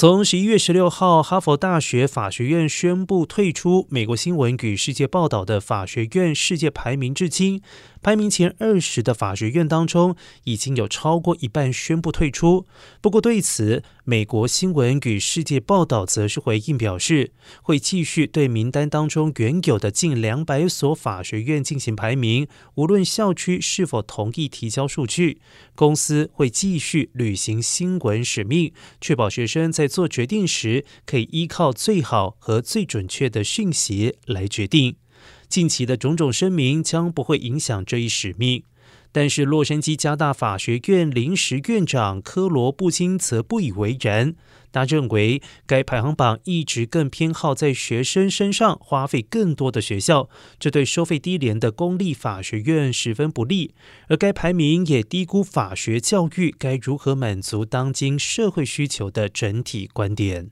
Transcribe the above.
从十一月十六号，哈佛大学法学院宣布退出美国新闻与世界报道的法学院世界排名至今。排名前二十的法学院当中，已经有超过一半宣布退出。不过对此，美国新闻与世界报道则是回应表示，会继续对名单当中原有的近两百所法学院进行排名，无论校区是否同意提交数据，公司会继续履行新闻使命，确保学生在做决定时可以依靠最好和最准确的讯息来决定。近期的种种声明将不会影响这一使命，但是洛杉矶加大法学院临时院长科罗布金则不以为然。他认为，该排行榜一直更偏好在学生身上花费更多的学校，这对收费低廉的公立法学院十分不利。而该排名也低估法学教育该如何满足当今社会需求的整体观点。